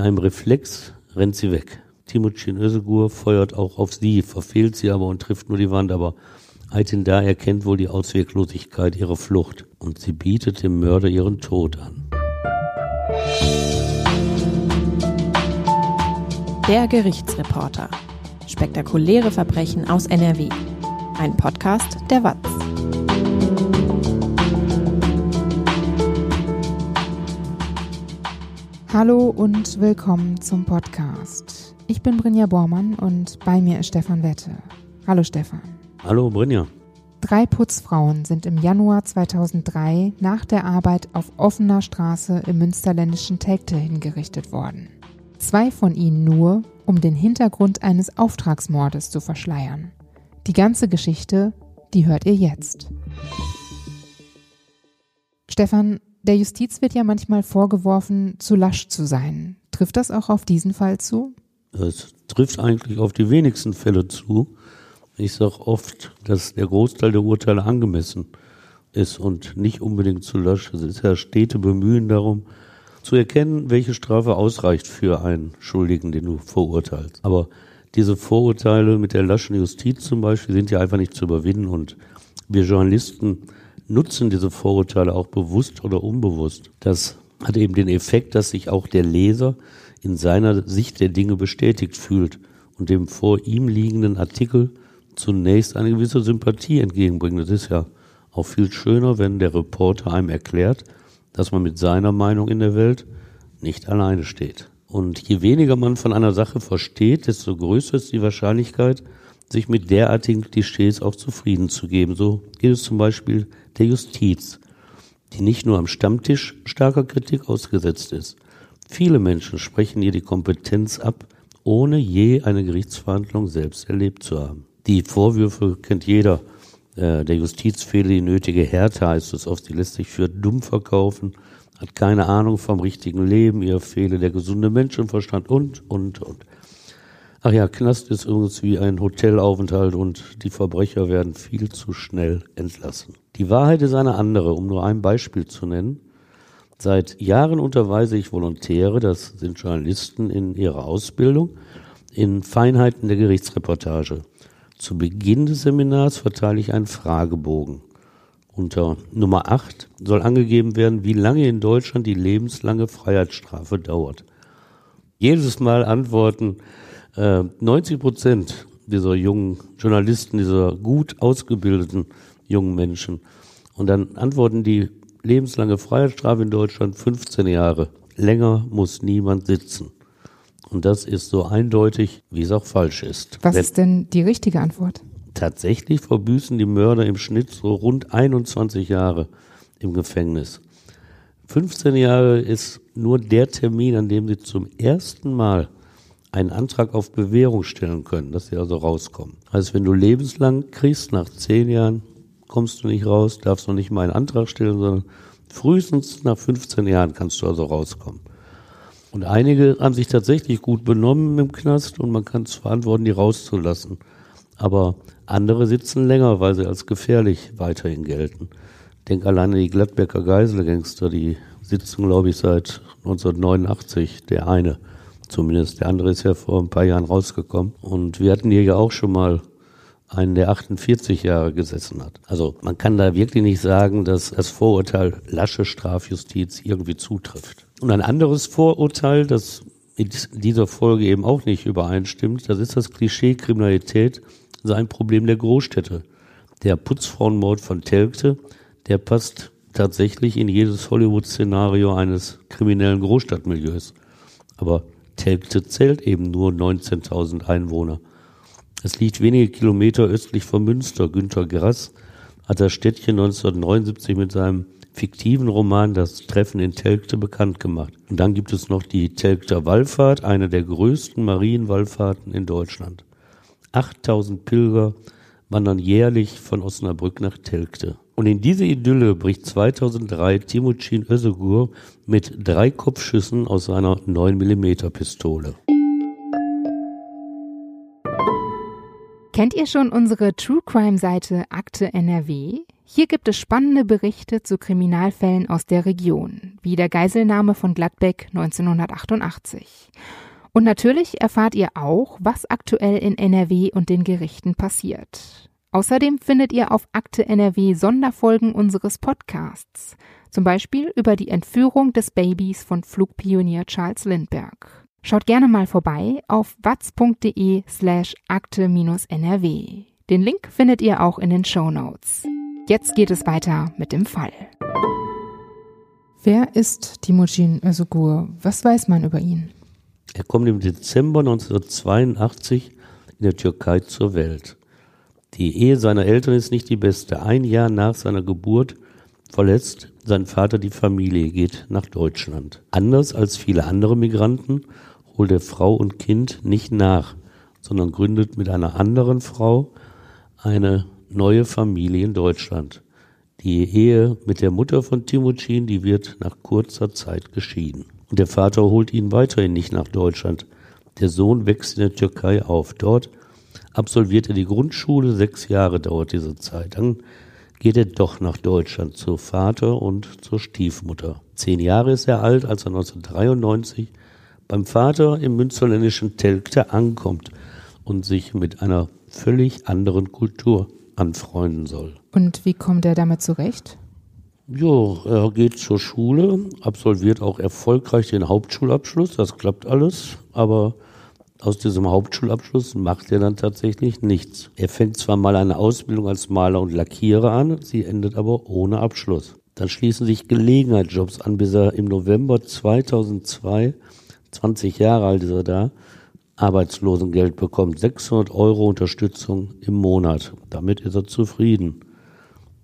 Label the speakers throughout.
Speaker 1: In einem Reflex rennt sie weg. Timucin Özgur feuert auch auf sie, verfehlt sie aber und trifft nur die Wand, aber Aitin da erkennt wohl die Ausweglosigkeit ihrer Flucht und sie bietet dem Mörder ihren Tod an.
Speaker 2: Der Gerichtsreporter. Spektakuläre Verbrechen aus NRW. Ein Podcast der WAZ.
Speaker 3: Hallo und willkommen zum Podcast. Ich bin Brinja Bormann und bei mir ist Stefan Wette. Hallo Stefan.
Speaker 1: Hallo Brinja.
Speaker 3: Drei Putzfrauen sind im Januar 2003 nach der Arbeit auf offener Straße im münsterländischen Telgte hingerichtet worden. Zwei von ihnen nur, um den Hintergrund eines Auftragsmordes zu verschleiern. Die ganze Geschichte, die hört ihr jetzt. Stefan, der Justiz wird ja manchmal vorgeworfen, zu lasch zu sein. Trifft das auch auf diesen Fall zu?
Speaker 1: Es trifft eigentlich auf die wenigsten Fälle zu. Ich sage oft, dass der Großteil der Urteile angemessen ist und nicht unbedingt zu lasch. Es ist ja stete Bemühen darum, zu erkennen, welche Strafe ausreicht für einen Schuldigen, den du verurteilst. Aber diese Vorurteile mit der laschen Justiz zum Beispiel sind ja einfach nicht zu überwinden und wir Journalisten nutzen diese Vorurteile auch bewusst oder unbewusst. Das hat eben den Effekt, dass sich auch der Leser in seiner Sicht der Dinge bestätigt fühlt und dem vor ihm liegenden Artikel zunächst eine gewisse Sympathie entgegenbringt. Das ist ja auch viel schöner, wenn der Reporter einem erklärt, dass man mit seiner Meinung in der Welt nicht alleine steht. Und je weniger man von einer Sache versteht, desto größer ist die Wahrscheinlichkeit, sich mit derartigen Klischees auch zufrieden zu geben. So geht es zum Beispiel der Justiz, die nicht nur am Stammtisch starker Kritik ausgesetzt ist. Viele Menschen sprechen ihr die Kompetenz ab, ohne je eine Gerichtsverhandlung selbst erlebt zu haben. Die Vorwürfe kennt jeder. Äh, der Justiz fehle die nötige Härte, heißt es oft. Sie lässt sich für dumm verkaufen, hat keine Ahnung vom richtigen Leben, ihr fehle der gesunde Menschenverstand und, und, und. Ach ja, Knast ist übrigens wie ein Hotelaufenthalt und die Verbrecher werden viel zu schnell entlassen. Die Wahrheit ist eine andere, um nur ein Beispiel zu nennen. Seit Jahren unterweise ich Volontäre, das sind Journalisten in ihrer Ausbildung, in Feinheiten der Gerichtsreportage. Zu Beginn des Seminars verteile ich einen Fragebogen. Unter Nummer 8 soll angegeben werden, wie lange in Deutschland die lebenslange Freiheitsstrafe dauert. Jedes Mal antworten 90 äh, Prozent dieser jungen Journalisten, dieser gut ausgebildeten jungen Menschen. Und dann antworten die lebenslange Freiheitsstrafe in Deutschland 15 Jahre. Länger muss niemand sitzen. Und das ist so eindeutig, wie es auch falsch ist.
Speaker 3: Was Wenn ist denn die richtige Antwort?
Speaker 1: Tatsächlich verbüßen die Mörder im Schnitt so rund 21 Jahre im Gefängnis. 15 Jahre ist nur der Termin, an dem sie zum ersten Mal einen Antrag auf Bewährung stellen können, dass sie also rauskommen. Also wenn du lebenslang kriegst, nach zehn Jahren kommst du nicht raus, darfst du nicht mal einen Antrag stellen, sondern frühestens nach 15 Jahren kannst du also rauskommen. Und einige haben sich tatsächlich gut benommen im Knast und man kann es verantworten, die rauszulassen. Aber andere sitzen länger, weil sie als gefährlich weiterhin gelten. Denk alleine die Gladbecker Geiselgangster, die sitzen, glaube ich, seit 1989, der eine zumindest. Der andere ist ja vor ein paar Jahren rausgekommen. Und wir hatten hier ja auch schon mal einen, der 48 Jahre gesessen hat. Also man kann da wirklich nicht sagen, dass das Vorurteil lasche Strafjustiz irgendwie zutrifft. Und ein anderes Vorurteil, das in dieser Folge eben auch nicht übereinstimmt, das ist das Klischee Kriminalität sei ein Problem der Großstädte. Der Putzfrauenmord von Telgte, der passt tatsächlich in jedes Hollywood-Szenario eines kriminellen Großstadtmilieus. Aber Telgte zählt eben nur 19.000 Einwohner. Es liegt wenige Kilometer östlich von Münster. Günter Grass hat das Städtchen 1979 mit seinem fiktiven Roman Das Treffen in Telgte bekannt gemacht. Und dann gibt es noch die Telgter Wallfahrt, eine der größten Marienwallfahrten in Deutschland. 8000 Pilger wandern jährlich von Osnabrück nach Telgte. Und in diese Idylle bricht 2003 Timucin Özegur mit drei Kopfschüssen aus seiner 9mm Pistole.
Speaker 3: Kennt ihr schon unsere True Crime Seite Akte NRW? Hier gibt es spannende Berichte zu Kriminalfällen aus der Region, wie der Geiselnahme von Gladbeck 1988. Und natürlich erfahrt ihr auch, was aktuell in NRW und den Gerichten passiert. Außerdem findet ihr auf Akte NRW Sonderfolgen unseres Podcasts, zum Beispiel über die Entführung des Babys von Flugpionier Charles Lindbergh. Schaut gerne mal vorbei auf watz.de slash akte-nrw. Den Link findet ihr auch in den Show Notes. Jetzt geht es weiter mit dem Fall. Wer ist Timojin Özgur? Was weiß man über ihn?
Speaker 1: Er kommt im Dezember 1982 in der Türkei zur Welt. Die Ehe seiner Eltern ist nicht die beste. Ein Jahr nach seiner Geburt verlässt sein Vater die Familie, geht nach Deutschland. Anders als viele andere Migranten holt er Frau und Kind nicht nach, sondern gründet mit einer anderen Frau eine neue Familie in Deutschland. Die Ehe mit der Mutter von Timothin, die wird nach kurzer Zeit geschieden. Und der Vater holt ihn weiterhin nicht nach Deutschland. Der Sohn wächst in der Türkei auf. Dort absolviert er die Grundschule, sechs Jahre dauert diese Zeit. Dann geht er doch nach Deutschland zu Vater und zur Stiefmutter. Zehn Jahre ist er alt, als er 1993 beim Vater im münsterländischen Telgte ankommt und sich mit einer völlig anderen Kultur anfreunden soll.
Speaker 3: Und wie kommt er damit zurecht?
Speaker 1: Jo, er geht zur Schule, absolviert auch erfolgreich den Hauptschulabschluss, das klappt alles, aber aus diesem Hauptschulabschluss macht er dann tatsächlich nichts. Er fängt zwar mal eine Ausbildung als Maler und Lackierer an, sie endet aber ohne Abschluss. Dann schließen sich Gelegenheitsjobs an, bis er im November 2002, 20 Jahre alt ist er da, Arbeitslosengeld bekommt, 600 Euro Unterstützung im Monat. Damit ist er zufrieden.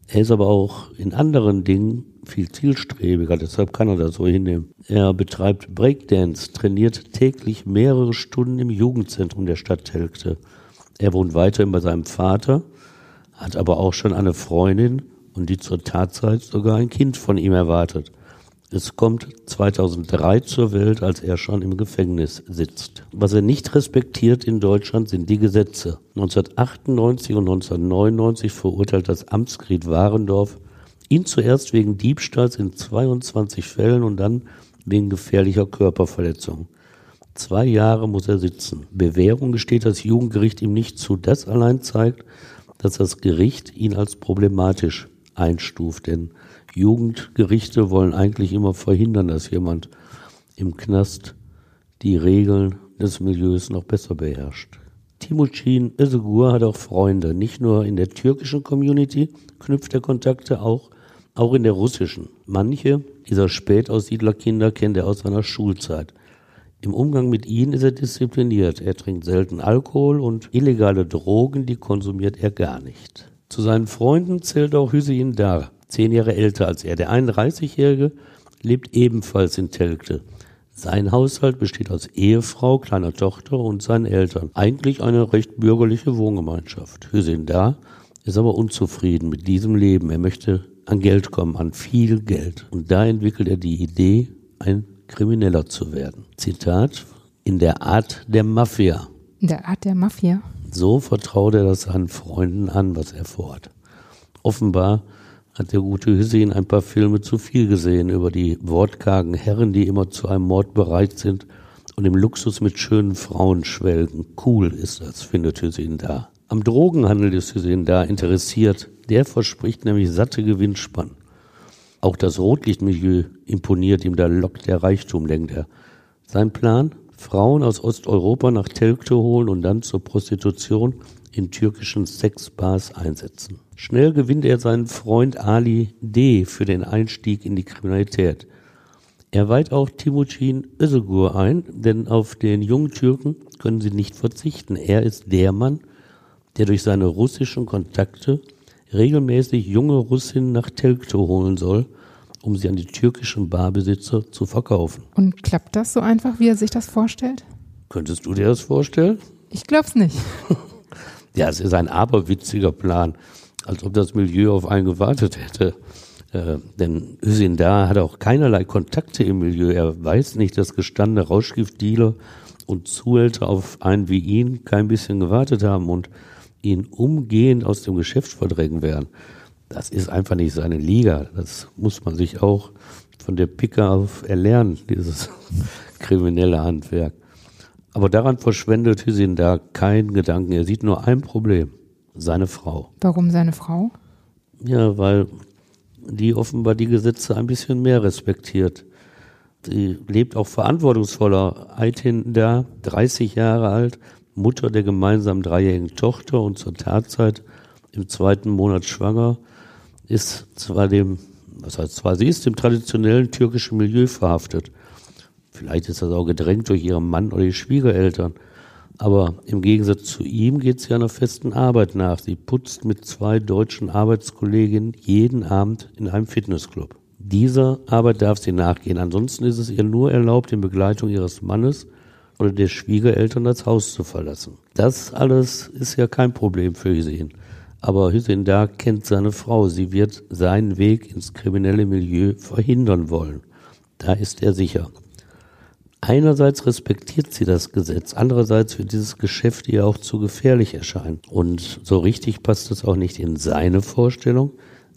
Speaker 1: Er ist aber auch in anderen Dingen viel zielstrebiger, deshalb kann er das so hinnehmen. Er betreibt Breakdance, trainiert täglich mehrere Stunden im Jugendzentrum der Stadt Telgte. Er wohnt weiterhin bei seinem Vater, hat aber auch schon eine Freundin und die zur Tatzeit sogar ein Kind von ihm erwartet. Es kommt 2003 zur Welt, als er schon im Gefängnis sitzt. Was er nicht respektiert in Deutschland sind die Gesetze. 1998 und 1999 verurteilt das Amtsgericht Warendorf ihn zuerst wegen Diebstahls in 22 Fällen und dann wegen gefährlicher Körperverletzung. Zwei Jahre muss er sitzen. Bewährung gesteht das Jugendgericht ihm nicht zu. Das allein zeigt, dass das Gericht ihn als problematisch einstuft, denn Jugendgerichte wollen eigentlich immer verhindern, dass jemand im Knast die Regeln des Milieus noch besser beherrscht. Timucin Özgur hat auch Freunde. Nicht nur in der türkischen Community knüpft er Kontakte, auch, auch in der russischen. Manche dieser Spätaussiedlerkinder kennt er aus seiner Schulzeit. Im Umgang mit ihnen ist er diszipliniert. Er trinkt selten Alkohol und illegale Drogen, die konsumiert er gar nicht. Zu seinen Freunden zählt auch Hüseyin Dar, zehn Jahre älter als er. Der 31-Jährige lebt ebenfalls in Telgte. Sein Haushalt besteht aus Ehefrau, kleiner Tochter und seinen Eltern. Eigentlich eine recht bürgerliche Wohngemeinschaft. Hüseyin da ist aber unzufrieden mit diesem Leben. Er möchte an Geld kommen, an viel Geld. Und da entwickelt er die Idee, ein Krimineller zu werden. Zitat, in der Art der Mafia.
Speaker 3: In der Art der Mafia?
Speaker 1: So vertraut er das seinen Freunden an, was er vorhat. Offenbar hat der gute Hüseyin ein paar Filme zu viel gesehen über die wortkargen Herren, die immer zu einem Mord bereit sind und im Luxus mit schönen Frauen schwelgen. Cool ist das, findet Hüseyin da. Am Drogenhandel ist Hüseyin da interessiert. Der verspricht nämlich satte Gewinnspann. Auch das Rotlichtmilieu imponiert ihm, da lockt der Reichtum, denkt er. Sein Plan? Frauen aus Osteuropa nach Telgte holen und dann zur Prostitution in türkischen Sexbars einsetzen. Schnell gewinnt er seinen Freund Ali D. für den Einstieg in die Kriminalität. Er weiht auch Timucin Özgur ein, denn auf den jungen Türken können sie nicht verzichten. Er ist der Mann, der durch seine russischen Kontakte regelmäßig junge Russinnen nach Telgto holen soll, um sie an die türkischen Barbesitzer zu verkaufen.
Speaker 3: Und klappt das so einfach, wie er sich das vorstellt?
Speaker 1: Könntest du dir das vorstellen?
Speaker 3: Ich glaub's nicht.
Speaker 1: ja, es ist ein aberwitziger Plan als ob das Milieu auf einen gewartet hätte. Äh, denn Özin da hat auch keinerlei Kontakte im Milieu. Er weiß nicht, dass gestandene Rauschgiftdealer und Zuhälter auf einen wie ihn kein bisschen gewartet haben und ihn umgehend aus dem Geschäft verdrängen werden. Das ist einfach nicht seine Liga. Das muss man sich auch von der Picke auf erlernen, dieses kriminelle Handwerk. Aber daran verschwendet Hüsin da keinen Gedanken. Er sieht nur ein Problem. Seine Frau.
Speaker 3: Warum seine Frau?
Speaker 1: Ja, weil die offenbar die Gesetze ein bisschen mehr respektiert. Sie lebt auch verantwortungsvoller. Aitin da, 30 Jahre alt, Mutter der gemeinsamen dreijährigen Tochter und zur Tatzeit im zweiten Monat schwanger, ist zwar dem, was heißt zwar, sie ist im traditionellen türkischen Milieu verhaftet. Vielleicht ist das auch gedrängt durch ihren Mann oder die Schwiegereltern. Aber im Gegensatz zu ihm geht sie einer festen Arbeit nach. Sie putzt mit zwei deutschen Arbeitskolleginnen jeden Abend in einem Fitnessclub. Dieser Arbeit darf sie nachgehen. Ansonsten ist es ihr nur erlaubt, in Begleitung ihres Mannes oder der Schwiegereltern das Haus zu verlassen. Das alles ist ja kein Problem für Hüseyin. Aber Hüseyin da kennt seine Frau. Sie wird seinen Weg ins kriminelle Milieu verhindern wollen. Da ist er sicher. Einerseits respektiert sie das Gesetz, andererseits wird dieses Geschäft ihr auch zu gefährlich erscheinen. Und so richtig passt es auch nicht in seine Vorstellung,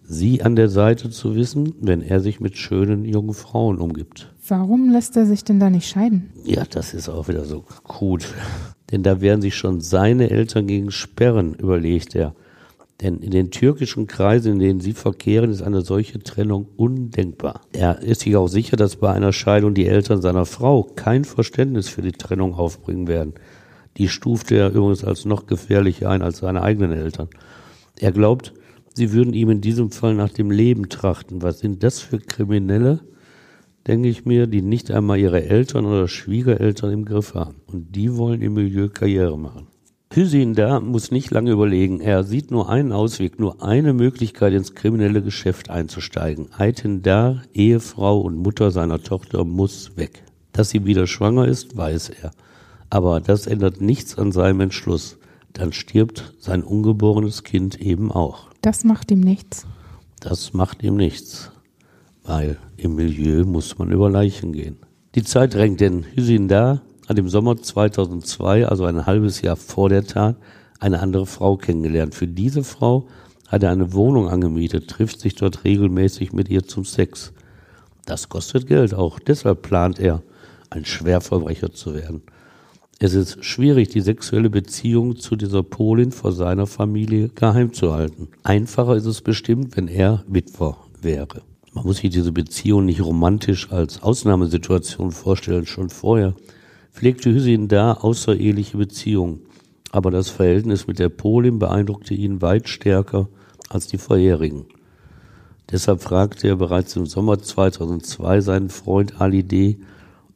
Speaker 1: sie an der Seite zu wissen, wenn er sich mit schönen jungen Frauen umgibt.
Speaker 3: Warum lässt er sich denn da nicht scheiden?
Speaker 1: Ja, das ist auch wieder so gut. Denn da werden sich schon seine Eltern gegen sperren, überlegt er. Denn in den türkischen Kreisen, in denen sie verkehren, ist eine solche Trennung undenkbar. Er ist sich auch sicher, dass bei einer Scheidung die Eltern seiner Frau kein Verständnis für die Trennung aufbringen werden. Die stufte er übrigens als noch gefährlicher ein als seine eigenen Eltern. Er glaubt, sie würden ihm in diesem Fall nach dem Leben trachten. Was sind das für Kriminelle, denke ich mir, die nicht einmal ihre Eltern oder Schwiegereltern im Griff haben. Und die wollen im Milieu Karriere machen. Hüseyin da muss nicht lange überlegen. Er sieht nur einen Ausweg, nur eine Möglichkeit, ins kriminelle Geschäft einzusteigen. Ayten da, Ehefrau und Mutter seiner Tochter, muss weg. Dass sie wieder schwanger ist, weiß er. Aber das ändert nichts an seinem Entschluss. Dann stirbt sein ungeborenes Kind eben auch.
Speaker 3: Das macht ihm nichts.
Speaker 1: Das macht ihm nichts. Weil im Milieu muss man über Leichen gehen. Die Zeit drängt, denn Hüseyin da hat im Sommer 2002, also ein halbes Jahr vor der Tat, eine andere Frau kennengelernt. Für diese Frau hat er eine Wohnung angemietet, trifft sich dort regelmäßig mit ihr zum Sex. Das kostet Geld, auch deshalb plant er, ein Schwerverbrecher zu werden. Es ist schwierig, die sexuelle Beziehung zu dieser Polin vor seiner Familie geheim zu halten. Einfacher ist es bestimmt, wenn er Witwer wäre. Man muss sich diese Beziehung nicht romantisch als Ausnahmesituation vorstellen, schon vorher pflegte Hüseyin da außereheliche Beziehungen. Aber das Verhältnis mit der Polin beeindruckte ihn weit stärker als die vorherigen. Deshalb fragte er bereits im Sommer 2002 seinen Freund Ali D.,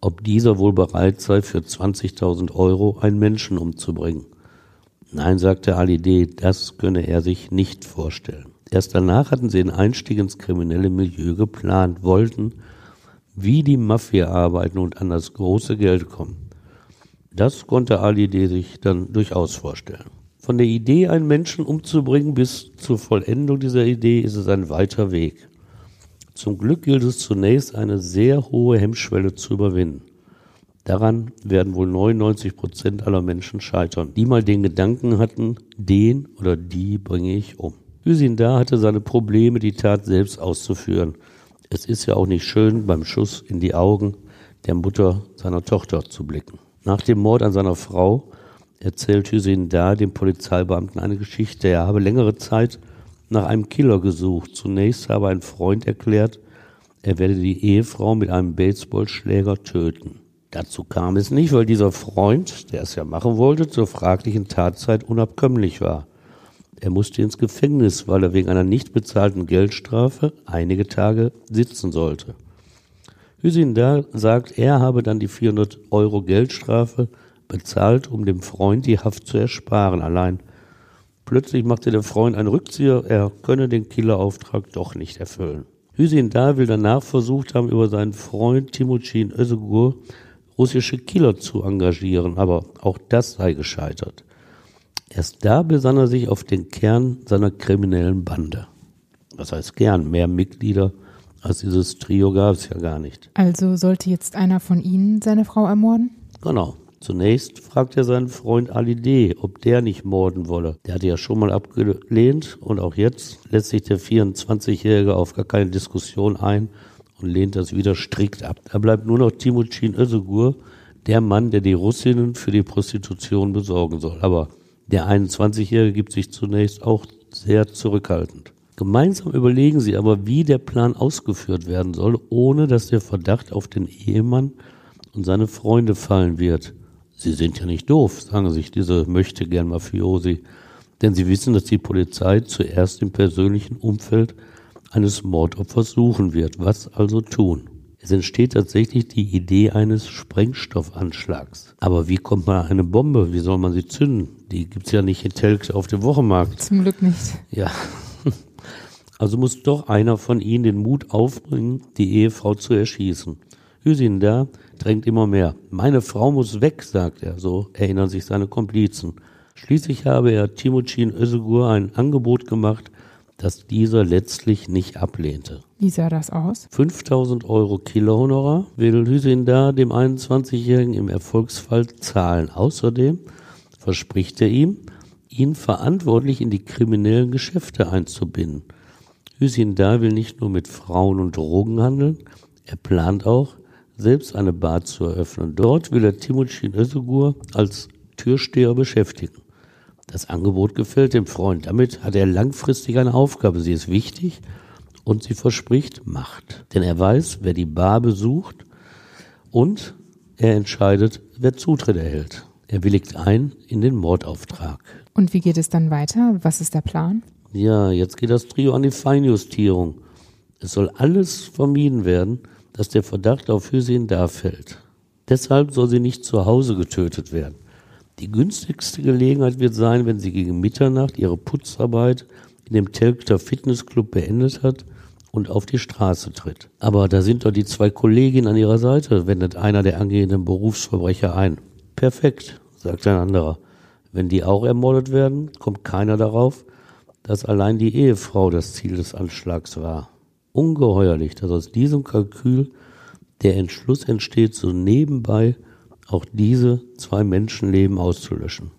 Speaker 1: ob dieser wohl bereit sei, für 20.000 Euro einen Menschen umzubringen. Nein, sagte Ali D., das könne er sich nicht vorstellen. Erst danach hatten sie den Einstieg ins kriminelle Milieu geplant, wollten, wie die Mafia arbeiten und an das große Geld kommen. Das konnte Ali D. sich dann durchaus vorstellen. Von der Idee, einen Menschen umzubringen, bis zur Vollendung dieser Idee ist es ein weiter Weg. Zum Glück gilt es zunächst, eine sehr hohe Hemmschwelle zu überwinden. Daran werden wohl 99 Prozent aller Menschen scheitern, die mal den Gedanken hatten, den oder die bringe ich um. Hüsin da hatte seine Probleme, die Tat selbst auszuführen. Es ist ja auch nicht schön, beim Schuss in die Augen der Mutter seiner Tochter zu blicken. Nach dem Mord an seiner Frau erzählt Hüseyin da dem Polizeibeamten eine Geschichte. Er habe längere Zeit nach einem Killer gesucht. Zunächst habe ein Freund erklärt, er werde die Ehefrau mit einem Baseballschläger töten. Dazu kam es nicht, weil dieser Freund, der es ja machen wollte, zur fraglichen Tatzeit unabkömmlich war. Er musste ins Gefängnis, weil er wegen einer nicht bezahlten Geldstrafe einige Tage sitzen sollte. Hüsin da sagt, er habe dann die 400 Euro Geldstrafe bezahlt, um dem Freund die Haft zu ersparen. Allein plötzlich machte der Freund einen Rückzieher, er könne den Killerauftrag doch nicht erfüllen. Hüsin da will danach versucht haben, über seinen Freund Timucin Özgur russische Killer zu engagieren, aber auch das sei gescheitert. Erst da besann er sich auf den Kern seiner kriminellen Bande. Was heißt gern? Mehr Mitglieder also dieses Trio gab es ja gar nicht.
Speaker 3: Also sollte jetzt einer von Ihnen seine Frau ermorden?
Speaker 1: Genau. Zunächst fragt er seinen Freund Ali D., ob der nicht morden wolle. Der hatte ja schon mal abgelehnt und auch jetzt lässt sich der 24-Jährige auf gar keine Diskussion ein und lehnt das wieder strikt ab. Da bleibt nur noch Timucin Özögur, der Mann, der die Russinnen für die Prostitution besorgen soll. Aber der 21-Jährige gibt sich zunächst auch sehr zurückhaltend. Gemeinsam überlegen sie aber, wie der Plan ausgeführt werden soll, ohne dass der Verdacht auf den Ehemann und seine Freunde fallen wird. Sie sind ja nicht doof, sagen sich diese möchte gern Mafiosi, denn sie wissen, dass die Polizei zuerst im persönlichen Umfeld eines Mordopfers suchen wird. Was also tun? Es entsteht tatsächlich die Idee eines Sprengstoffanschlags. Aber wie kommt man an eine Bombe? Wie soll man sie zünden? Die gibt's ja nicht in Telk auf dem Wochenmarkt.
Speaker 3: Zum Glück nicht.
Speaker 1: Ja. Also muss doch einer von ihnen den Mut aufbringen, die Ehefrau zu erschießen. Hüsin da drängt immer mehr. Meine Frau muss weg, sagt er, so erinnern sich seine Komplizen. Schließlich habe er Timucin Özgur ein Angebot gemacht, das dieser letztlich nicht ablehnte.
Speaker 3: Wie sah das aus?
Speaker 1: 5000 Euro Kilohonorar will Hüseyin da dem 21-Jährigen im Erfolgsfall zahlen. Außerdem verspricht er ihm, ihn verantwortlich in die kriminellen Geschäfte einzubinden. Hüseyin da will nicht nur mit Frauen und Drogen handeln, er plant auch, selbst eine Bar zu eröffnen. Dort will er Timucin Özgur als Türsteher beschäftigen. Das Angebot gefällt dem Freund. Damit hat er langfristig eine Aufgabe. Sie ist wichtig und sie verspricht Macht. Denn er weiß, wer die Bar besucht und er entscheidet, wer Zutritt erhält. Er willigt ein in den Mordauftrag.
Speaker 3: Und wie geht es dann weiter? Was ist der Plan?
Speaker 1: Ja, jetzt geht das Trio an die Feinjustierung. Es soll alles vermieden werden, dass der Verdacht auf Hüseyin da fällt. Deshalb soll sie nicht zu Hause getötet werden. Die günstigste Gelegenheit wird sein, wenn sie gegen Mitternacht ihre Putzarbeit in dem Telkter Fitnessclub beendet hat und auf die Straße tritt. Aber da sind doch die zwei Kolleginnen an ihrer Seite, wendet einer der angehenden Berufsverbrecher ein. Perfekt, sagt ein anderer. Wenn die auch ermordet werden, kommt keiner darauf, dass allein die Ehefrau das Ziel des Anschlags war. Ungeheuerlich, dass aus diesem Kalkül der Entschluss entsteht, so nebenbei auch diese zwei Menschenleben auszulöschen.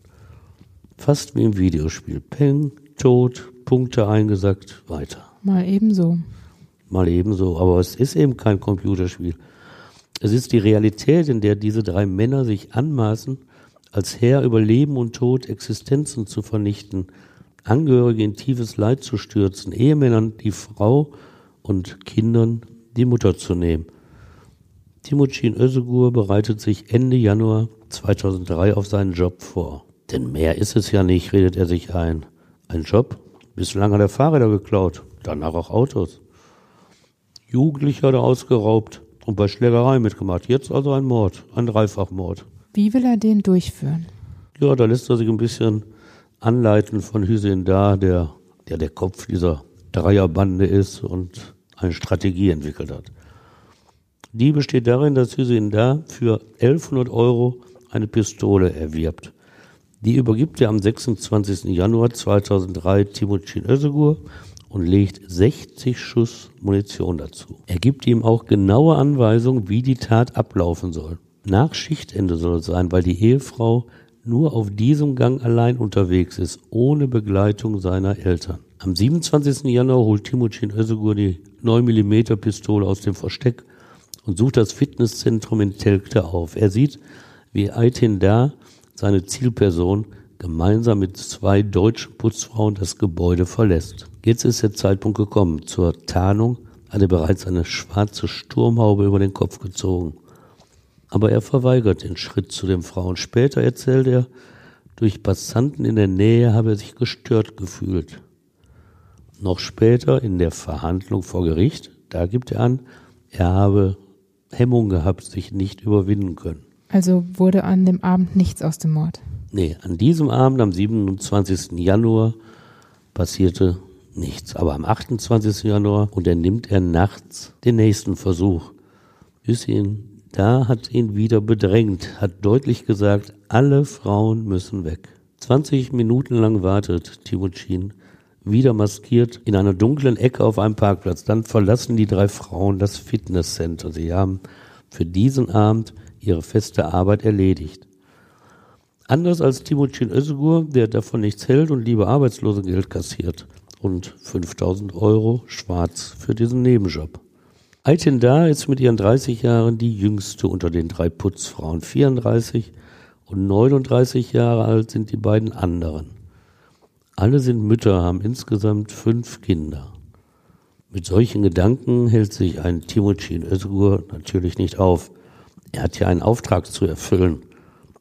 Speaker 1: Fast wie im Videospiel. Peng, tot, Punkte eingesackt, weiter.
Speaker 3: Mal ebenso.
Speaker 1: Mal ebenso, aber es ist eben kein Computerspiel. Es ist die Realität, in der diese drei Männer sich anmaßen, als Herr über Leben und Tod Existenzen zu vernichten, Angehörige in tiefes Leid zu stürzen, Ehemännern die Frau und Kindern die Mutter zu nehmen. Timucin Özögur bereitet sich Ende Januar 2003 auf seinen Job vor. Denn mehr ist es ja nicht, redet er sich ein. Ein Job? Bislang hat er Fahrräder geklaut, danach auch Autos. Jugendlicher hat er ausgeraubt und bei Schlägerei mitgemacht. Jetzt also ein Mord, ein Dreifachmord.
Speaker 3: Wie will er den durchführen?
Speaker 1: Ja, da lässt er sich ein bisschen anleiten von Hüseyin Da, der, der der Kopf dieser Dreierbande ist und eine Strategie entwickelt hat. Die besteht darin, dass Hüseyin Da für 1100 Euro eine Pistole erwirbt. Die übergibt er am 26. Januar 2003 Timucin Özögur und legt 60 Schuss Munition dazu. Er gibt ihm auch genaue Anweisungen, wie die Tat ablaufen soll. Nach Schichtende soll es sein, weil die Ehefrau nur auf diesem Gang allein unterwegs ist, ohne Begleitung seiner Eltern. Am 27. Januar holt Timucin Özögur die 9mm Pistole aus dem Versteck und sucht das Fitnesszentrum in Telkte auf. Er sieht, wie Aitin da, seine Zielperson, gemeinsam mit zwei deutschen Putzfrauen das Gebäude verlässt. Jetzt ist der Zeitpunkt gekommen. Zur Tarnung hat er bereits eine schwarze Sturmhaube über den Kopf gezogen. Aber er verweigert den Schritt zu den Frauen. Später erzählt er, durch Passanten in der Nähe habe er sich gestört gefühlt. Noch später in der Verhandlung vor Gericht, da gibt er an, er habe Hemmung gehabt, sich nicht überwinden können.
Speaker 3: Also wurde an dem Abend nichts aus dem Mord?
Speaker 1: Nee, an diesem Abend, am 27. Januar, passierte nichts. Aber am 28. Januar unternimmt er nachts den nächsten Versuch. Hüssein da hat ihn wieder bedrängt, hat deutlich gesagt, alle Frauen müssen weg. 20 Minuten lang wartet Timucin, wieder maskiert, in einer dunklen Ecke auf einem Parkplatz. Dann verlassen die drei Frauen das Fitnesscenter. Sie haben für diesen Abend ihre feste Arbeit erledigt. Anders als Timucin Özgur, der davon nichts hält und lieber Arbeitslosengeld kassiert und 5000 Euro schwarz für diesen Nebenjob. Aytin Da ist mit ihren 30 Jahren die jüngste unter den drei Putzfrauen. 34 und 39 Jahre alt sind die beiden anderen. Alle sind Mütter, haben insgesamt fünf Kinder. Mit solchen Gedanken hält sich ein Timucin Özgur natürlich nicht auf. Er hat ja einen Auftrag zu erfüllen.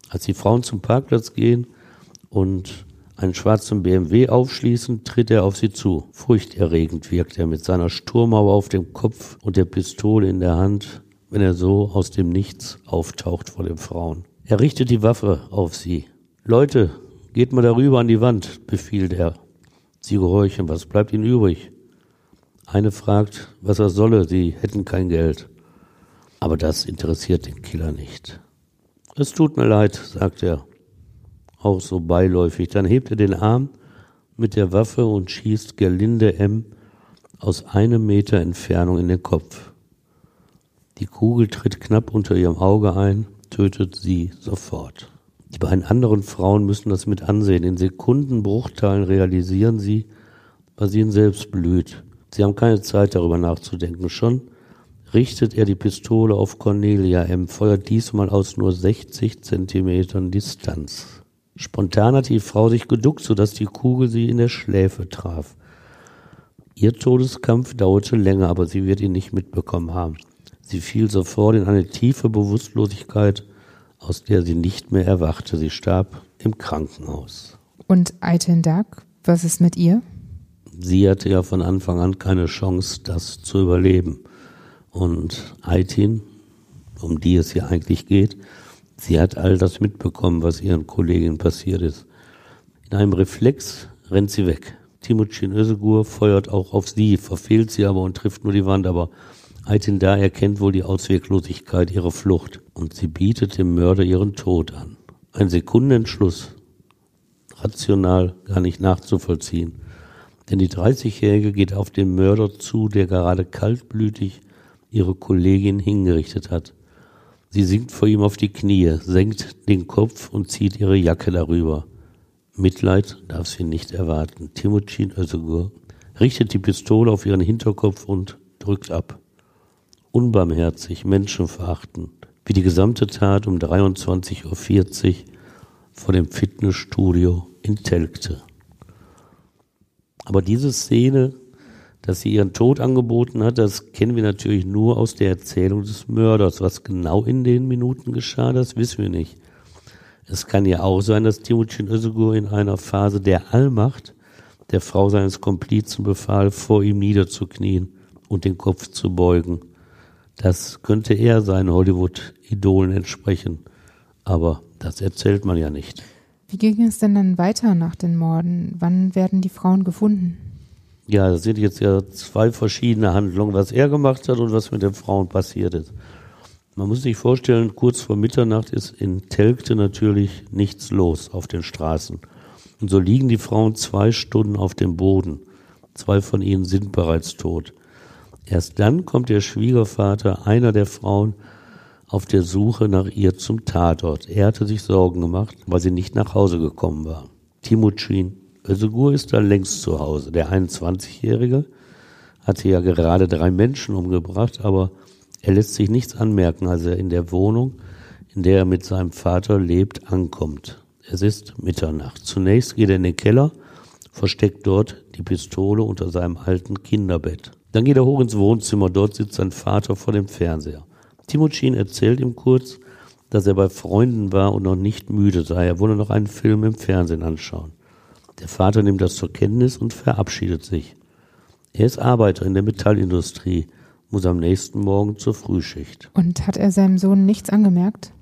Speaker 1: Als die Frauen zum Parkplatz gehen und einen schwarzen BMW aufschließen, tritt er auf sie zu. Furchterregend wirkt er mit seiner Sturmauer auf dem Kopf und der Pistole in der Hand, wenn er so aus dem Nichts auftaucht vor den Frauen. Er richtet die Waffe auf sie. Leute, geht mal darüber an die Wand, befiehlt er. Sie gehorchen, was bleibt ihnen übrig? Eine fragt, was er solle, sie hätten kein Geld. Aber das interessiert den Killer nicht. Es tut mir leid, sagt er, auch so beiläufig. Dann hebt er den Arm mit der Waffe und schießt Gerlinde M. aus einem Meter Entfernung in den Kopf. Die Kugel tritt knapp unter ihrem Auge ein, tötet sie sofort. Die beiden anderen Frauen müssen das mit ansehen. In Sekundenbruchteilen realisieren sie, was ihnen selbst blüht. Sie haben keine Zeit darüber nachzudenken. Schon richtet er die Pistole auf Cornelia M., feuert diesmal aus nur 60 Zentimetern Distanz. Spontan hat die Frau sich geduckt, sodass die Kugel sie in der Schläfe traf. Ihr Todeskampf dauerte länger, aber sie wird ihn nicht mitbekommen haben. Sie fiel sofort in eine tiefe Bewusstlosigkeit, aus der sie nicht mehr erwachte. Sie starb im Krankenhaus.
Speaker 3: Und Aitin Dak, was ist mit ihr?
Speaker 1: sie hatte ja von Anfang an keine Chance, das zu überleben. Und Aitin, um die es hier eigentlich geht, sie hat all das mitbekommen, was ihren Kolleginnen passiert ist. In einem Reflex rennt sie weg. Timucin Özgur feuert auch auf sie, verfehlt sie aber und trifft nur die Wand, aber Aitin da erkennt wohl die Ausweglosigkeit ihrer Flucht und sie bietet dem Mörder ihren Tod an. Ein Sekundenentschluss, rational gar nicht nachzuvollziehen. Denn die 30-Jährige geht auf den Mörder zu, der gerade kaltblütig ihre Kollegin hingerichtet hat. Sie sinkt vor ihm auf die Knie, senkt den Kopf und zieht ihre Jacke darüber. Mitleid darf sie nicht erwarten. Timucin Özgur richtet die Pistole auf ihren Hinterkopf und drückt ab. Unbarmherzig, menschenverachtend, wie die gesamte Tat um 23.40 Uhr vor dem Fitnessstudio in Telgte. Aber diese Szene, dass sie ihren Tod angeboten hat, das kennen wir natürlich nur aus der Erzählung des Mörders. Was genau in den Minuten geschah, das wissen wir nicht. Es kann ja auch sein, dass Timucin Özgur in einer Phase der Allmacht der Frau seines Komplizen befahl, vor ihm niederzuknien und den Kopf zu beugen. Das könnte eher seinen Hollywood-Idolen entsprechen. Aber das erzählt man ja nicht.
Speaker 3: Wie ging es denn dann weiter nach den Morden? Wann werden die Frauen gefunden?
Speaker 1: Ja, das sind jetzt ja zwei verschiedene Handlungen, was er gemacht hat und was mit den Frauen passiert ist. Man muss sich vorstellen, kurz vor Mitternacht ist in Telgte natürlich nichts los auf den Straßen. Und so liegen die Frauen zwei Stunden auf dem Boden. Zwei von ihnen sind bereits tot. Erst dann kommt der Schwiegervater einer der Frauen auf der Suche nach ihr zum Tatort. Er hatte sich Sorgen gemacht, weil sie nicht nach Hause gekommen war. Timucin Özgur ist da längst zu Hause. Der 21-Jährige hatte ja gerade drei Menschen umgebracht, aber er lässt sich nichts anmerken, als er in der Wohnung, in der er mit seinem Vater lebt, ankommt. Es ist Mitternacht. Zunächst geht er in den Keller, versteckt dort die Pistole unter seinem alten Kinderbett. Dann geht er hoch ins Wohnzimmer, dort sitzt sein Vater vor dem Fernseher. Timotschin erzählt ihm kurz, dass er bei Freunden war und noch nicht müde sei. Er wolle noch einen Film im Fernsehen anschauen. Der Vater nimmt das zur Kenntnis und verabschiedet sich. Er ist Arbeiter in der Metallindustrie, muss am nächsten Morgen zur Frühschicht.
Speaker 3: Und hat er seinem Sohn nichts angemerkt?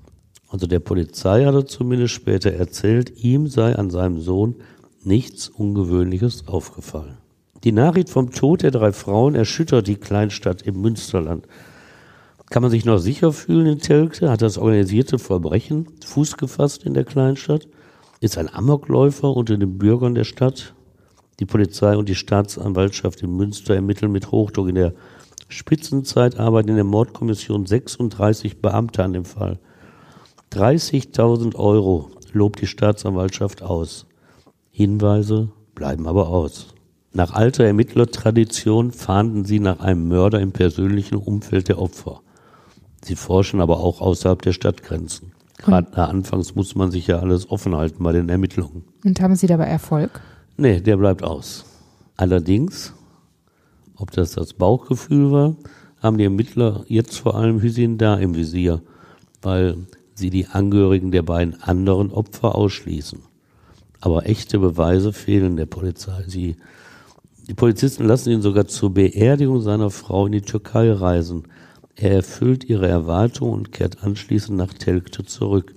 Speaker 1: Also der Polizei hat er zumindest später erzählt, ihm sei an seinem Sohn nichts Ungewöhnliches aufgefallen. Die Nachricht vom Tod der drei Frauen erschüttert die Kleinstadt im Münsterland. Kann man sich noch sicher fühlen in Telgte? Hat das organisierte Verbrechen Fuß gefasst in der Kleinstadt? Ist ein Amokläufer unter den Bürgern der Stadt? Die Polizei und die Staatsanwaltschaft in Münster ermitteln mit Hochdruck. In der Spitzenzeit arbeiten in der Mordkommission 36 Beamte an dem Fall. 30.000 Euro lobt die Staatsanwaltschaft aus. Hinweise bleiben aber aus. Nach alter Ermittlertradition fahnden sie nach einem Mörder im persönlichen Umfeld der Opfer. Sie forschen aber auch außerhalb der Stadtgrenzen. Gerade anfangs muss man sich ja alles offen halten bei den Ermittlungen.
Speaker 3: Und haben Sie dabei Erfolg?
Speaker 1: Nee, der bleibt aus. Allerdings, ob das das Bauchgefühl war, haben die Ermittler jetzt vor allem Hüseyin da im Visier, weil sie die Angehörigen der beiden anderen Opfer ausschließen. Aber echte Beweise fehlen der Polizei. Sie die Polizisten lassen ihn sogar zur Beerdigung seiner Frau in die Türkei reisen. Er erfüllt ihre Erwartungen und kehrt anschließend nach Telkte zurück.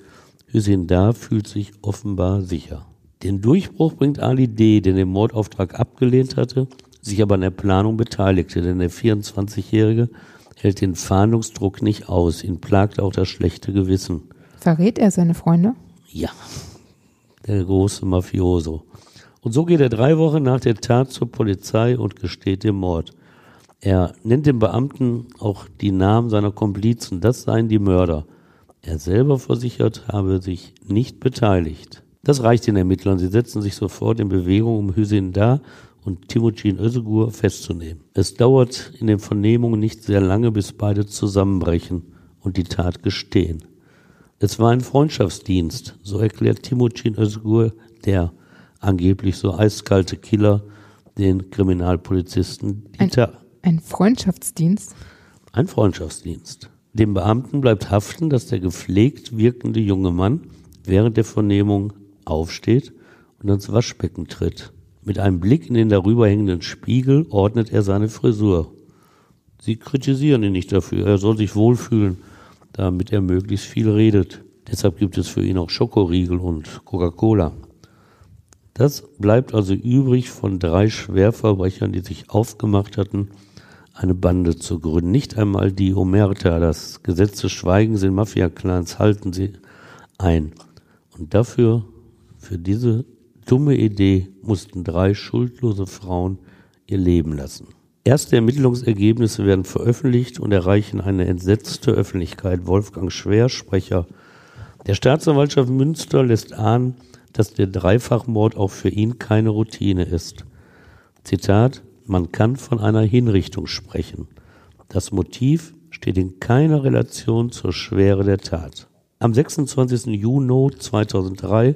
Speaker 1: Hüseyin Da fühlt sich offenbar sicher. Den Durchbruch bringt Ali D., der den Mordauftrag abgelehnt hatte, sich aber an der Planung beteiligte, denn der 24-Jährige hält den Fahndungsdruck nicht aus. Ihn plagt auch das schlechte Gewissen.
Speaker 3: Verrät er seine Freunde?
Speaker 1: Ja, der große Mafioso. Und so geht er drei Wochen nach der Tat zur Polizei und gesteht den Mord. Er nennt den Beamten auch die Namen seiner Komplizen, das seien die Mörder. Er selber versichert, habe sich nicht beteiligt. Das reicht den Ermittlern. Sie setzen sich sofort in Bewegung, um Hüseyin Da und Timucin Özgur festzunehmen. Es dauert in den Vernehmungen nicht sehr lange, bis beide zusammenbrechen und die Tat gestehen. Es war ein Freundschaftsdienst, so erklärt Timucin Özgur, der angeblich so eiskalte Killer den Kriminalpolizisten
Speaker 3: ein, ein Freundschaftsdienst?
Speaker 1: Ein Freundschaftsdienst. Dem Beamten bleibt haften, dass der gepflegt wirkende junge Mann während der Vernehmung aufsteht und ans Waschbecken tritt. Mit einem Blick in den darüber hängenden Spiegel ordnet er seine Frisur. Sie kritisieren ihn nicht dafür, er soll sich wohlfühlen, damit er möglichst viel redet. Deshalb gibt es für ihn auch Schokoriegel und Coca-Cola. Das bleibt also übrig von drei Schwerverbrechern, die sich aufgemacht hatten, eine Bande zu gründen. Nicht einmal die Omerta, das Gesetz des Schweigens in Mafia-Clans, halten sie ein. Und dafür, für diese dumme Idee, mussten drei schuldlose Frauen ihr Leben lassen. Erste Ermittlungsergebnisse werden veröffentlicht und erreichen eine entsetzte Öffentlichkeit. Wolfgang Schwer, Sprecher der Staatsanwaltschaft Münster, lässt ahnen, dass der Dreifachmord auch für ihn keine Routine ist. Zitat, man kann von einer Hinrichtung sprechen. Das Motiv steht in keiner Relation zur Schwere der Tat. Am 26. Juni 2003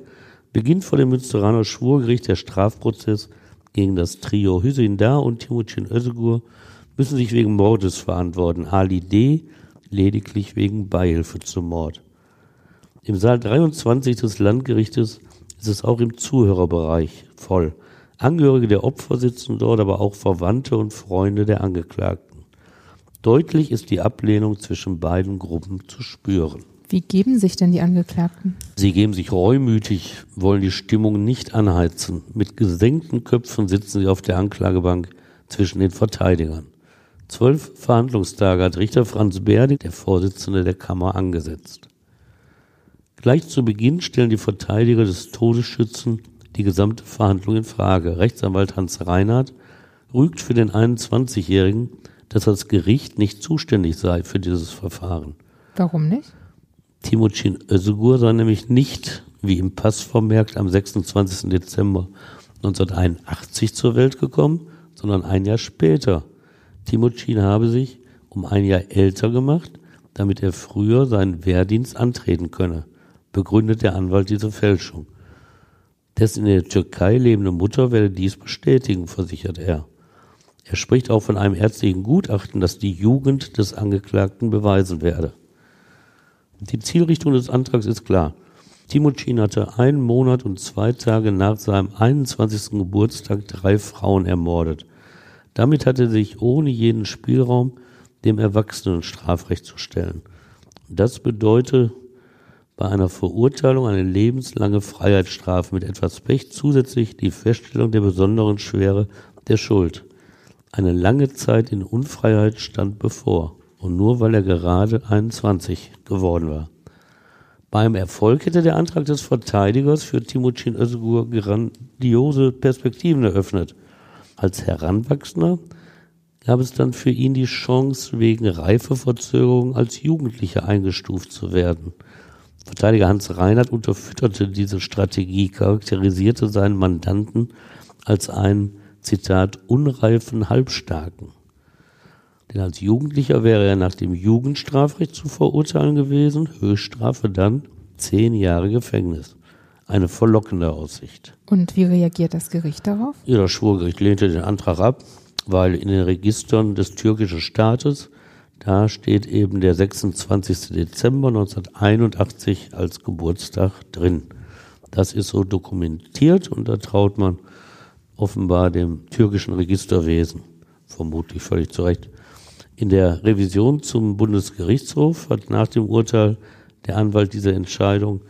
Speaker 1: beginnt vor dem Münsteraner Schwurgericht der Strafprozess gegen das Trio Hüseyin Da und Timucin Özgur müssen sich wegen Mordes verantworten. Ali D. lediglich wegen Beihilfe zum Mord. Im Saal 23 des Landgerichtes ist es auch im Zuhörerbereich voll. Angehörige der Opfer sitzen dort, aber auch Verwandte und Freunde der Angeklagten. Deutlich ist die Ablehnung zwischen beiden Gruppen zu spüren.
Speaker 3: Wie geben sich denn die Angeklagten?
Speaker 1: Sie geben sich reumütig, wollen die Stimmung nicht anheizen. Mit gesenkten Köpfen sitzen sie auf der Anklagebank zwischen den Verteidigern. Zwölf Verhandlungstage hat Richter Franz Berde, der Vorsitzende der Kammer, angesetzt. Gleich zu Beginn stellen die Verteidiger des Todesschützen die gesamte Verhandlung in Frage. Rechtsanwalt Hans Reinhardt rügt für den 21-Jährigen, dass das Gericht nicht zuständig sei für dieses Verfahren.
Speaker 3: Warum nicht?
Speaker 1: Timocin Özgur sei nämlich nicht, wie im Pass vermerkt, am 26. Dezember 1981 zur Welt gekommen, sondern ein Jahr später. Timocin habe sich um ein Jahr älter gemacht, damit er früher seinen Wehrdienst antreten könne begründet der Anwalt diese Fälschung. Dessen in der Türkei lebende Mutter werde dies bestätigen, versichert er. Er spricht auch von einem ärztlichen Gutachten, das die Jugend des Angeklagten beweisen werde. Die Zielrichtung des Antrags ist klar. Timucin hatte einen Monat und zwei Tage nach seinem 21. Geburtstag drei Frauen ermordet. Damit hatte er sich ohne jeden Spielraum dem Erwachsenenstrafrecht zu stellen. Das bedeutet bei einer Verurteilung eine lebenslange Freiheitsstrafe mit etwas Pech zusätzlich die Feststellung der besonderen Schwere der Schuld. Eine lange Zeit in Unfreiheit stand bevor und nur weil er gerade 21 geworden war. Beim Erfolg hätte der Antrag des Verteidigers für Timucin Özgur grandiose Perspektiven eröffnet. Als Heranwachsender gab es dann für ihn die Chance, wegen Reifeverzögerung als Jugendlicher eingestuft zu werden – Verteidiger Hans Reinhardt unterfütterte diese Strategie, charakterisierte seinen Mandanten als einen, Zitat, unreifen Halbstarken. Denn als Jugendlicher wäre er nach dem Jugendstrafrecht zu verurteilen gewesen, Höchststrafe dann zehn Jahre Gefängnis. Eine verlockende Aussicht.
Speaker 3: Und wie reagiert das Gericht darauf?
Speaker 1: Ja, das Schwurgericht lehnte den Antrag ab, weil in den Registern des türkischen Staates, da steht eben der 26. Dezember 1981 als Geburtstag drin. Das ist so dokumentiert und da traut man offenbar dem türkischen Registerwesen, vermutlich völlig zu Recht. In der Revision zum Bundesgerichtshof hat nach dem Urteil der Anwalt diese Entscheidung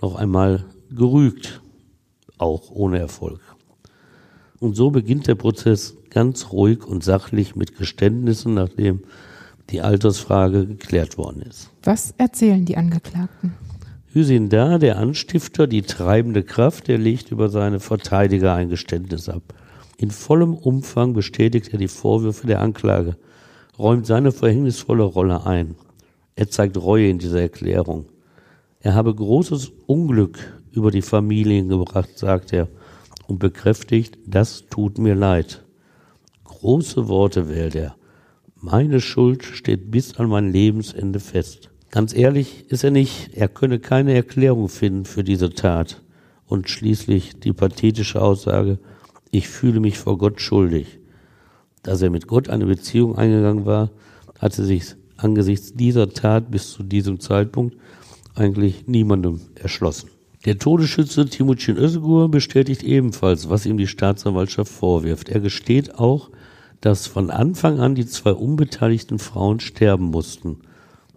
Speaker 1: noch einmal gerügt, auch ohne Erfolg. Und so beginnt der Prozess ganz ruhig und sachlich mit Geständnissen, nachdem die Altersfrage geklärt worden ist.
Speaker 3: Was erzählen die Angeklagten?
Speaker 1: Hüsin Da, der Anstifter, die treibende Kraft, der legt über seine Verteidiger ein Geständnis ab. In vollem Umfang bestätigt er die Vorwürfe der Anklage räumt seine verhängnisvolle Rolle ein. Er zeigt Reue in dieser Erklärung. Er habe großes Unglück über die Familien gebracht, sagt er, und bekräftigt, das tut mir leid. Große Worte wählt er. Meine Schuld steht bis an mein Lebensende fest. Ganz ehrlich ist er nicht, er könne keine Erklärung finden für diese Tat. Und schließlich die pathetische Aussage, ich fühle mich vor Gott schuldig dass er mit Gott eine Beziehung eingegangen war, hatte sich angesichts dieser Tat bis zu diesem Zeitpunkt eigentlich niemandem erschlossen. Der Todesschütze Timucin Özgur bestätigt ebenfalls, was ihm die Staatsanwaltschaft vorwirft. Er gesteht auch, dass von Anfang an die zwei unbeteiligten Frauen sterben mussten.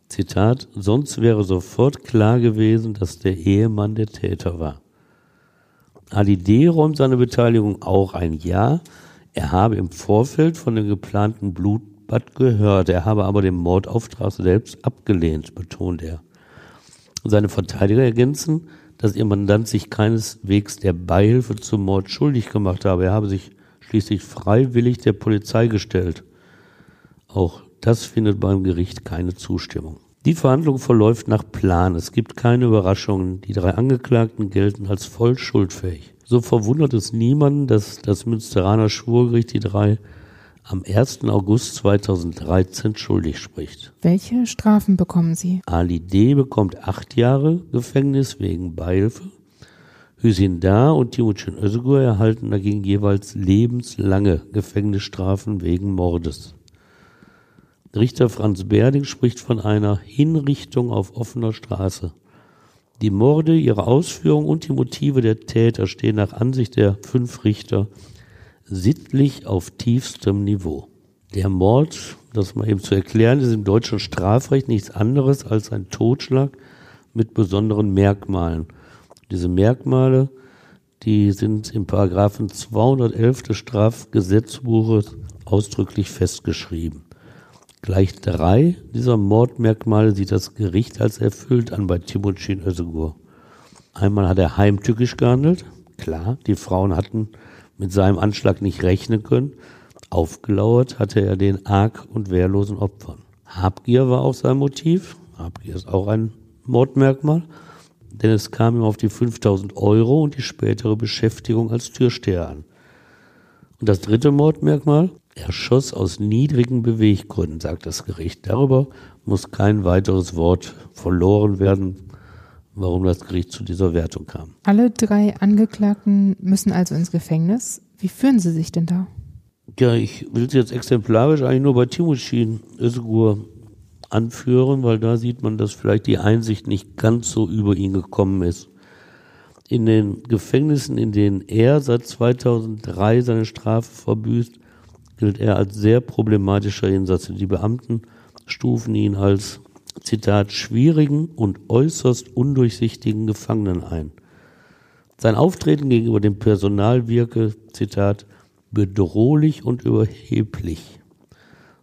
Speaker 1: Zitat, sonst wäre sofort klar gewesen, dass der Ehemann der Täter war. Ali D. räumt seine Beteiligung auch ein, ja, er habe im Vorfeld von dem geplanten Blutbad gehört, er habe aber den Mordauftrag selbst abgelehnt, betont er. Seine Verteidiger ergänzen, dass ihr Mandant sich keineswegs der Beihilfe zum Mord schuldig gemacht habe. Er habe sich schließlich freiwillig der Polizei gestellt. Auch das findet beim Gericht keine Zustimmung. Die Verhandlung verläuft nach Plan. Es gibt keine Überraschungen. Die drei Angeklagten gelten als voll schuldfähig. So verwundert es niemanden, dass das Münsteraner Schwurgericht die drei am 1. August 2013 schuldig spricht.
Speaker 3: Welche Strafen bekommen sie?
Speaker 1: Ali D. bekommt acht Jahre Gefängnis wegen Beihilfe. Hüsin Da und Timucin Özgur erhalten dagegen jeweils lebenslange Gefängnisstrafen wegen Mordes. Richter Franz Berding spricht von einer Hinrichtung auf offener Straße. Die Morde, ihre Ausführung und die Motive der Täter stehen nach Ansicht der fünf Richter sittlich auf tiefstem Niveau. Der Mord, das mal eben zu erklären, ist im deutschen Strafrecht nichts anderes als ein Totschlag mit besonderen Merkmalen. Diese Merkmale, die sind im Paragraphen 211 des Strafgesetzbuches ausdrücklich festgeschrieben. Gleich drei dieser Mordmerkmale sieht das Gericht als erfüllt an bei Timucin Özgur. Einmal hat er heimtückisch gehandelt. Klar, die Frauen hatten mit seinem Anschlag nicht rechnen können. Aufgelauert hatte er den arg und wehrlosen Opfern. Habgier war auch sein Motiv. Habgier ist auch ein Mordmerkmal. Denn es kam ihm auf die 5000 Euro und die spätere Beschäftigung als Türsteher an. Und das dritte Mordmerkmal, er schoss aus niedrigen Beweggründen, sagt das Gericht. Darüber muss kein weiteres Wort verloren werden, warum das Gericht zu dieser Wertung kam.
Speaker 3: Alle drei Angeklagten müssen also ins Gefängnis. Wie führen sie sich denn da?
Speaker 1: Ja, ich will es jetzt exemplarisch eigentlich nur bei Timucin Özgur anführen, weil da sieht man, dass vielleicht die Einsicht nicht ganz so über ihn gekommen ist. In den Gefängnissen, in denen er seit 2003 seine Strafe verbüßt, gilt er als sehr problematischer Insatz. Die Beamten stufen ihn als, Zitat, schwierigen und äußerst undurchsichtigen Gefangenen ein. Sein Auftreten gegenüber dem Personal wirke, Zitat, bedrohlich und überheblich.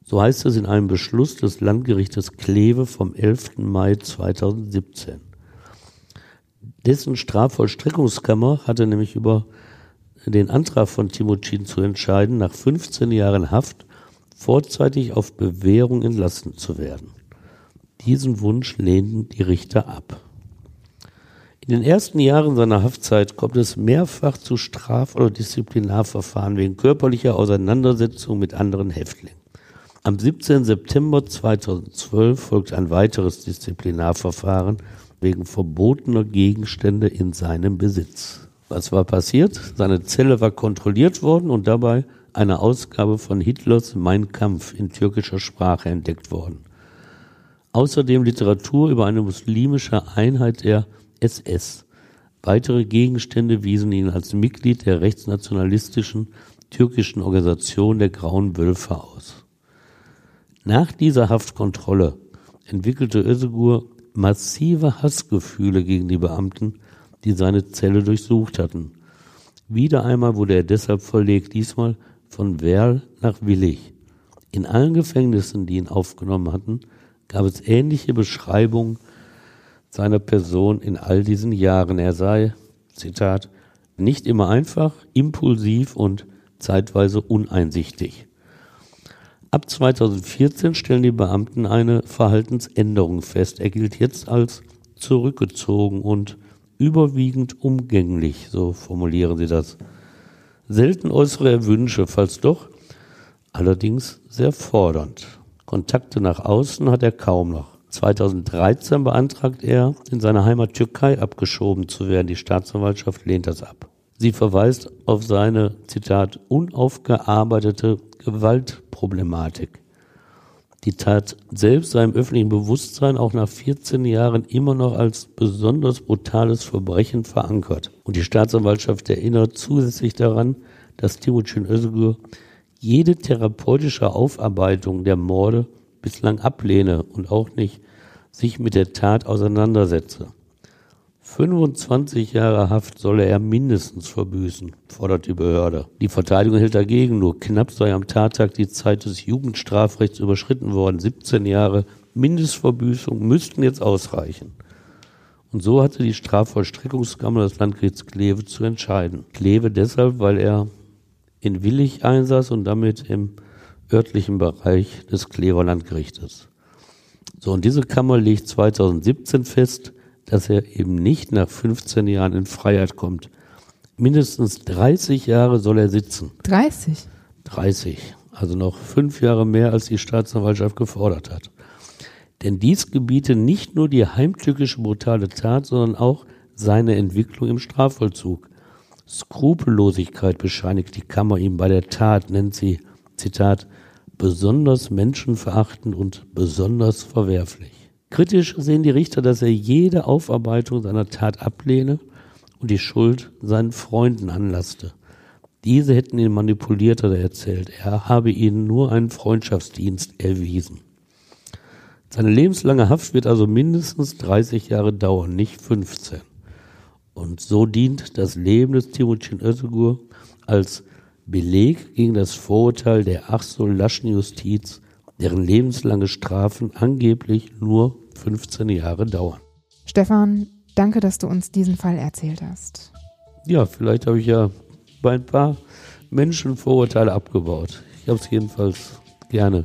Speaker 1: So heißt es in einem Beschluss des Landgerichtes Kleve vom 11. Mai 2017. Dessen Strafvollstreckungskammer hatte nämlich über den Antrag von Timothin zu entscheiden, nach 15 Jahren Haft vorzeitig auf Bewährung entlassen zu werden. Diesen Wunsch lehnten die Richter ab. In den ersten Jahren seiner Haftzeit kommt es mehrfach zu Straf- oder Disziplinarverfahren wegen körperlicher Auseinandersetzung mit anderen Häftlingen. Am 17. September 2012 folgt ein weiteres Disziplinarverfahren wegen verbotener Gegenstände in seinem Besitz. Was war passiert? Seine Zelle war kontrolliert worden und dabei eine Ausgabe von Hitlers Mein Kampf in türkischer Sprache entdeckt worden. Außerdem Literatur über eine muslimische Einheit der SS. Weitere Gegenstände wiesen ihn als Mitglied der rechtsnationalistischen türkischen Organisation der Grauen Wölfe aus. Nach dieser Haftkontrolle entwickelte Özgur massive Hassgefühle gegen die Beamten, die seine Zelle durchsucht hatten. Wieder einmal wurde er deshalb verlegt, diesmal von Werl nach Willig. In allen Gefängnissen, die ihn aufgenommen hatten, gab es ähnliche Beschreibungen seiner Person in all diesen Jahren. Er sei, Zitat, nicht immer einfach, impulsiv und zeitweise uneinsichtig. Ab 2014 stellen die Beamten eine Verhaltensänderung fest. Er gilt jetzt als zurückgezogen und überwiegend umgänglich, so formulieren sie das. Selten äußere Wünsche, falls doch, allerdings sehr fordernd. Kontakte nach außen hat er kaum noch. 2013 beantragt er, in seine Heimat Türkei abgeschoben zu werden. Die Staatsanwaltschaft lehnt das ab. Sie verweist auf seine, Zitat, unaufgearbeitete Gewaltproblematik. Die Tat selbst sei im öffentlichen Bewusstsein auch nach 14 Jahren immer noch als besonders brutales Verbrechen verankert. Und die Staatsanwaltschaft erinnert zusätzlich daran, dass Timucin Özgür jede therapeutische Aufarbeitung der Morde bislang ablehne und auch nicht sich mit der Tat auseinandersetze. 25 Jahre Haft solle er mindestens verbüßen, fordert die Behörde. Die Verteidigung hält dagegen, nur knapp sei am Tattag die Zeit des Jugendstrafrechts überschritten worden. 17 Jahre Mindestverbüßung müssten jetzt ausreichen. Und so hatte die Strafvollstreckungskammer des Landgerichts Kleve zu entscheiden. Kleve deshalb, weil er in Willig einsaß und damit im örtlichen Bereich des Klever Landgerichtes. So, und diese Kammer legt 2017 fest, dass er eben nicht nach 15 Jahren in Freiheit kommt. Mindestens 30 Jahre soll er sitzen.
Speaker 3: 30?
Speaker 1: 30. Also noch fünf Jahre mehr, als die Staatsanwaltschaft gefordert hat. Denn dies gebiete nicht nur die heimtückische brutale Tat, sondern auch seine Entwicklung im Strafvollzug. Skrupellosigkeit bescheinigt die Kammer ihm bei der Tat, nennt sie, Zitat, besonders menschenverachtend und besonders verwerflich. Kritisch sehen die Richter, dass er jede Aufarbeitung seiner Tat ablehne und die Schuld seinen Freunden anlasste. Diese hätten ihn manipuliert, hat er erzählt. Er habe ihnen nur einen Freundschaftsdienst erwiesen. Seine lebenslange Haft wird also mindestens 30 Jahre dauern, nicht 15. Und so dient das Leben des Timucin Özgur als Beleg gegen das Vorurteil der ach so laschen Justiz, deren lebenslange Strafen angeblich nur 15 Jahre dauern.
Speaker 3: Stefan, danke, dass du uns diesen Fall erzählt hast.
Speaker 1: Ja, vielleicht habe ich ja bei ein paar Menschen Vorurteile abgebaut. Ich habe es jedenfalls gerne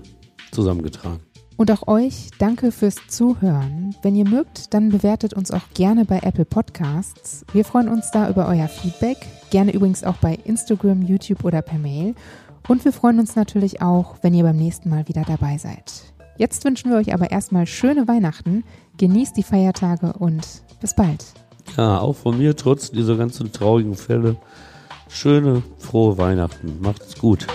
Speaker 1: zusammengetragen.
Speaker 3: Und auch euch danke fürs Zuhören. Wenn ihr mögt, dann bewertet uns auch gerne bei Apple Podcasts. Wir freuen uns da über euer Feedback. Gerne übrigens auch bei Instagram, YouTube oder per Mail. Und wir freuen uns natürlich auch, wenn ihr beim nächsten Mal wieder dabei seid. Jetzt wünschen wir euch aber erstmal schöne Weihnachten, genießt die Feiertage und bis bald.
Speaker 1: Ja, auch von mir trotz dieser ganzen traurigen Fälle schöne, frohe Weihnachten. Macht's gut.